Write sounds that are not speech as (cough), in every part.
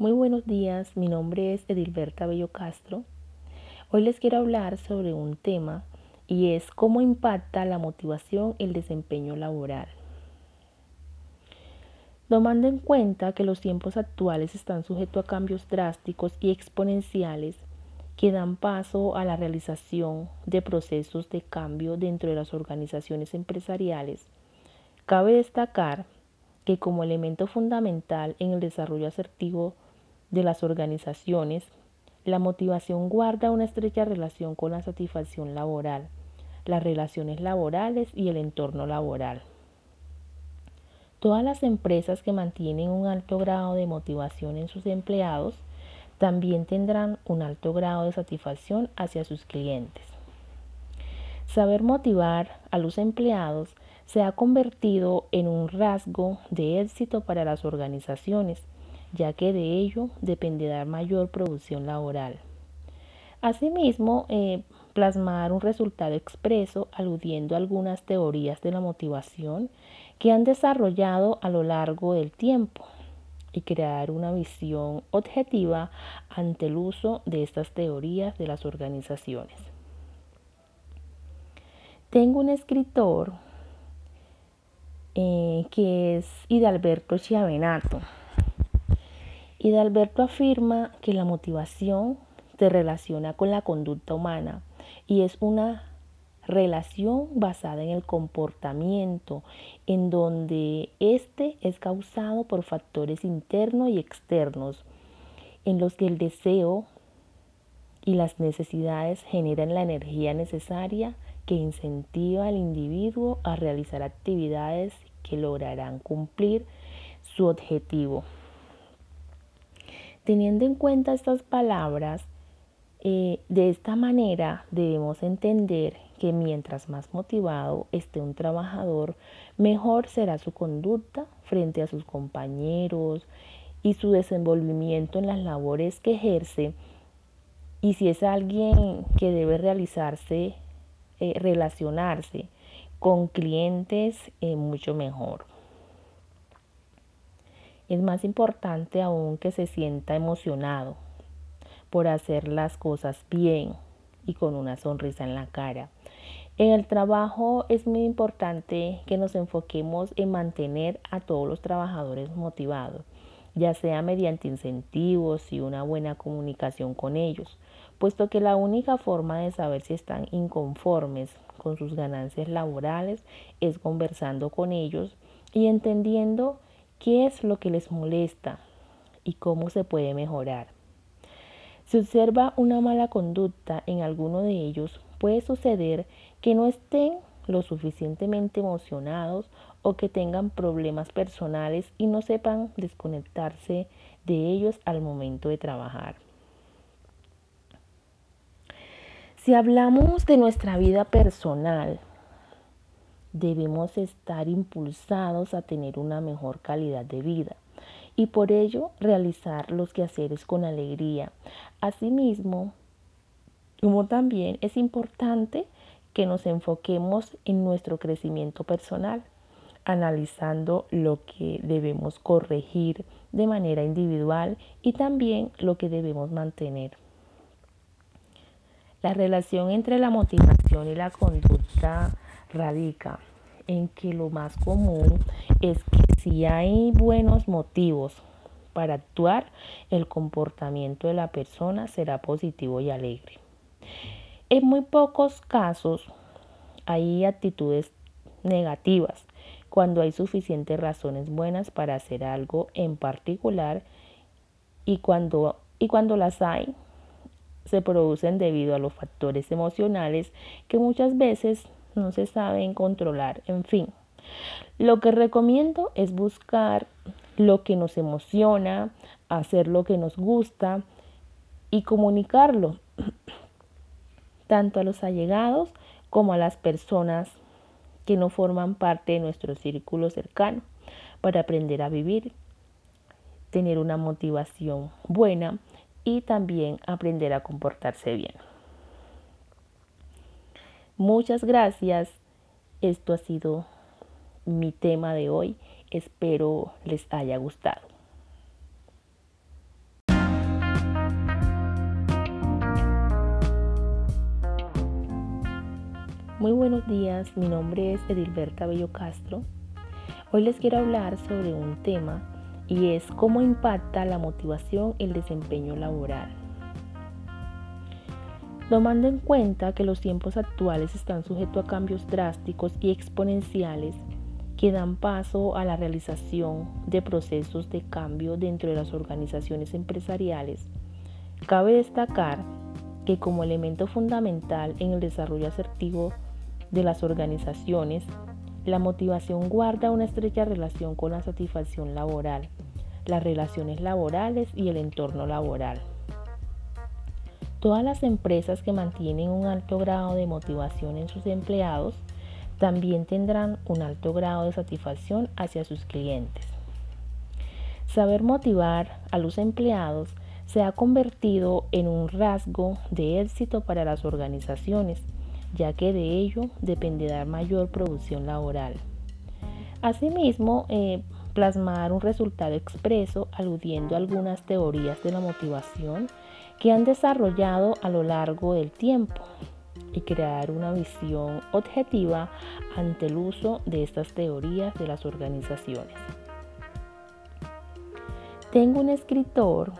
Muy buenos días, mi nombre es Edilberta Bello Castro. Hoy les quiero hablar sobre un tema y es cómo impacta la motivación el desempeño laboral. Tomando en cuenta que los tiempos actuales están sujetos a cambios drásticos y exponenciales que dan paso a la realización de procesos de cambio dentro de las organizaciones empresariales, cabe destacar que como elemento fundamental en el desarrollo asertivo de las organizaciones, la motivación guarda una estrecha relación con la satisfacción laboral, las relaciones laborales y el entorno laboral. Todas las empresas que mantienen un alto grado de motivación en sus empleados también tendrán un alto grado de satisfacción hacia sus clientes. Saber motivar a los empleados se ha convertido en un rasgo de éxito para las organizaciones ya que de ello depende dar mayor producción laboral. Asimismo, eh, plasmar un resultado expreso aludiendo a algunas teorías de la motivación que han desarrollado a lo largo del tiempo y crear una visión objetiva ante el uso de estas teorías de las organizaciones. Tengo un escritor eh, que es Hidalberto Chiavenato y Alberto afirma que la motivación se relaciona con la conducta humana y es una relación basada en el comportamiento, en donde éste es causado por factores internos y externos, en los que el deseo y las necesidades generan la energía necesaria que incentiva al individuo a realizar actividades que lograrán cumplir su objetivo. Teniendo en cuenta estas palabras, eh, de esta manera debemos entender que mientras más motivado esté un trabajador, mejor será su conducta frente a sus compañeros y su desenvolvimiento en las labores que ejerce. Y si es alguien que debe realizarse, eh, relacionarse con clientes, eh, mucho mejor. Es más importante aún que se sienta emocionado por hacer las cosas bien y con una sonrisa en la cara. En el trabajo es muy importante que nos enfoquemos en mantener a todos los trabajadores motivados, ya sea mediante incentivos y una buena comunicación con ellos, puesto que la única forma de saber si están inconformes con sus ganancias laborales es conversando con ellos y entendiendo qué es lo que les molesta y cómo se puede mejorar. Si observa una mala conducta en alguno de ellos, puede suceder que no estén lo suficientemente emocionados o que tengan problemas personales y no sepan desconectarse de ellos al momento de trabajar. Si hablamos de nuestra vida personal, debemos estar impulsados a tener una mejor calidad de vida y por ello realizar los quehaceres con alegría. Asimismo, como también es importante que nos enfoquemos en nuestro crecimiento personal, analizando lo que debemos corregir de manera individual y también lo que debemos mantener. La relación entre la motivación y la conducta radica en que lo más común es que si hay buenos motivos para actuar, el comportamiento de la persona será positivo y alegre. En muy pocos casos hay actitudes negativas cuando hay suficientes razones buenas para hacer algo en particular y cuando, y cuando las hay se producen debido a los factores emocionales que muchas veces no se saben controlar, en fin. Lo que recomiendo es buscar lo que nos emociona, hacer lo que nos gusta y comunicarlo (clears throat) tanto a los allegados como a las personas que no forman parte de nuestro círculo cercano para aprender a vivir, tener una motivación buena y también aprender a comportarse bien. Muchas gracias. Esto ha sido mi tema de hoy. Espero les haya gustado. Muy buenos días, mi nombre es Edilberta Bello Castro. Hoy les quiero hablar sobre un tema y es cómo impacta la motivación el desempeño laboral. Tomando en cuenta que los tiempos actuales están sujetos a cambios drásticos y exponenciales que dan paso a la realización de procesos de cambio dentro de las organizaciones empresariales, cabe destacar que como elemento fundamental en el desarrollo asertivo de las organizaciones, la motivación guarda una estrecha relación con la satisfacción laboral, las relaciones laborales y el entorno laboral. Todas las empresas que mantienen un alto grado de motivación en sus empleados también tendrán un alto grado de satisfacción hacia sus clientes. Saber motivar a los empleados se ha convertido en un rasgo de éxito para las organizaciones ya que de ello dependerá mayor producción laboral. Asimismo, eh, plasmar un resultado expreso aludiendo a algunas teorías de la motivación que han desarrollado a lo largo del tiempo y crear una visión objetiva ante el uso de estas teorías de las organizaciones. Tengo un escritor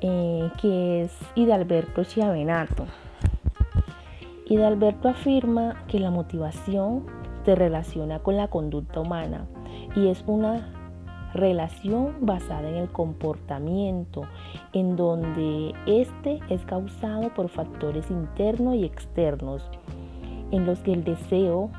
eh, que es Hidalberto Chiavenato y Alberto afirma que la motivación se relaciona con la conducta humana y es una relación basada en el comportamiento, en donde este es causado por factores internos y externos, en los que el deseo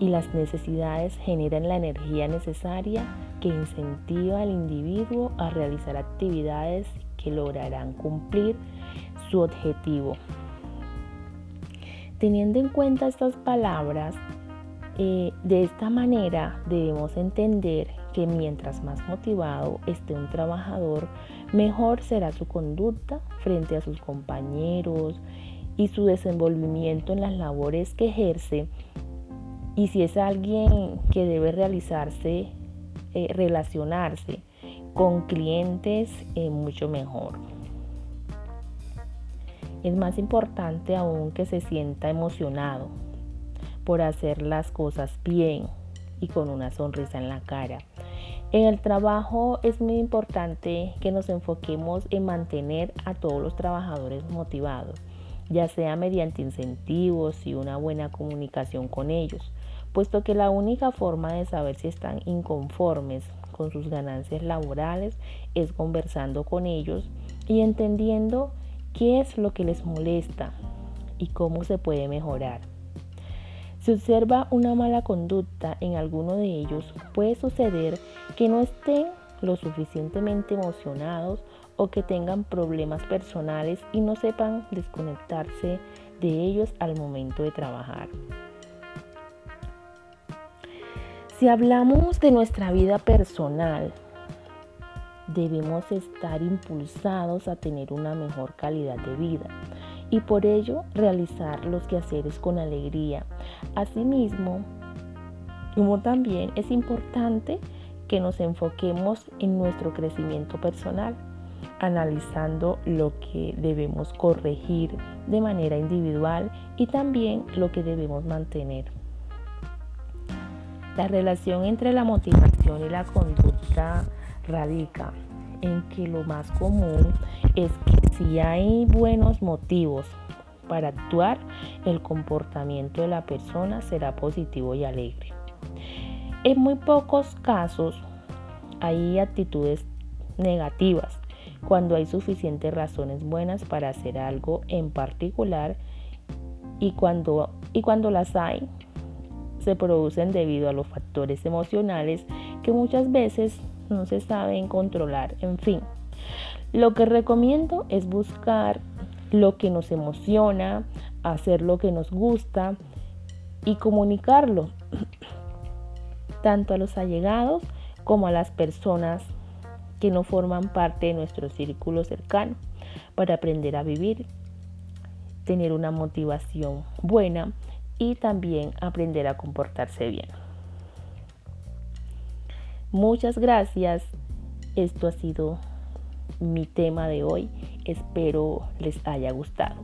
y las necesidades generan la energía necesaria que incentiva al individuo a realizar actividades que lograrán cumplir su objetivo. Teniendo en cuenta estas palabras, eh, de esta manera debemos entender que mientras más motivado esté un trabajador, mejor será su conducta frente a sus compañeros y su desenvolvimiento en las labores que ejerce. Y si es alguien que debe realizarse, eh, relacionarse con clientes, eh, mucho mejor. Es más importante aún que se sienta emocionado por hacer las cosas bien y con una sonrisa en la cara. En el trabajo es muy importante que nos enfoquemos en mantener a todos los trabajadores motivados, ya sea mediante incentivos y una buena comunicación con ellos, puesto que la única forma de saber si están inconformes con sus ganancias laborales es conversando con ellos y entendiendo qué es lo que les molesta y cómo se puede mejorar. Si observa una mala conducta en alguno de ellos, puede suceder que no estén lo suficientemente emocionados o que tengan problemas personales y no sepan desconectarse de ellos al momento de trabajar. Si hablamos de nuestra vida personal, debemos estar impulsados a tener una mejor calidad de vida y por ello realizar los quehaceres con alegría. Asimismo, como también es importante que nos enfoquemos en nuestro crecimiento personal, analizando lo que debemos corregir de manera individual y también lo que debemos mantener. La relación entre la motivación y la conducta radica en que lo más común es que si hay buenos motivos para actuar, el comportamiento de la persona será positivo y alegre. En muy pocos casos hay actitudes negativas cuando hay suficientes razones buenas para hacer algo en particular y cuando, y cuando las hay se producen debido a los factores emocionales que muchas veces no se saben controlar, en fin. Lo que recomiendo es buscar lo que nos emociona, hacer lo que nos gusta y comunicarlo (clears throat) tanto a los allegados como a las personas que no forman parte de nuestro círculo cercano para aprender a vivir, tener una motivación buena y también aprender a comportarse bien. Muchas gracias. Esto ha sido mi tema de hoy. Espero les haya gustado.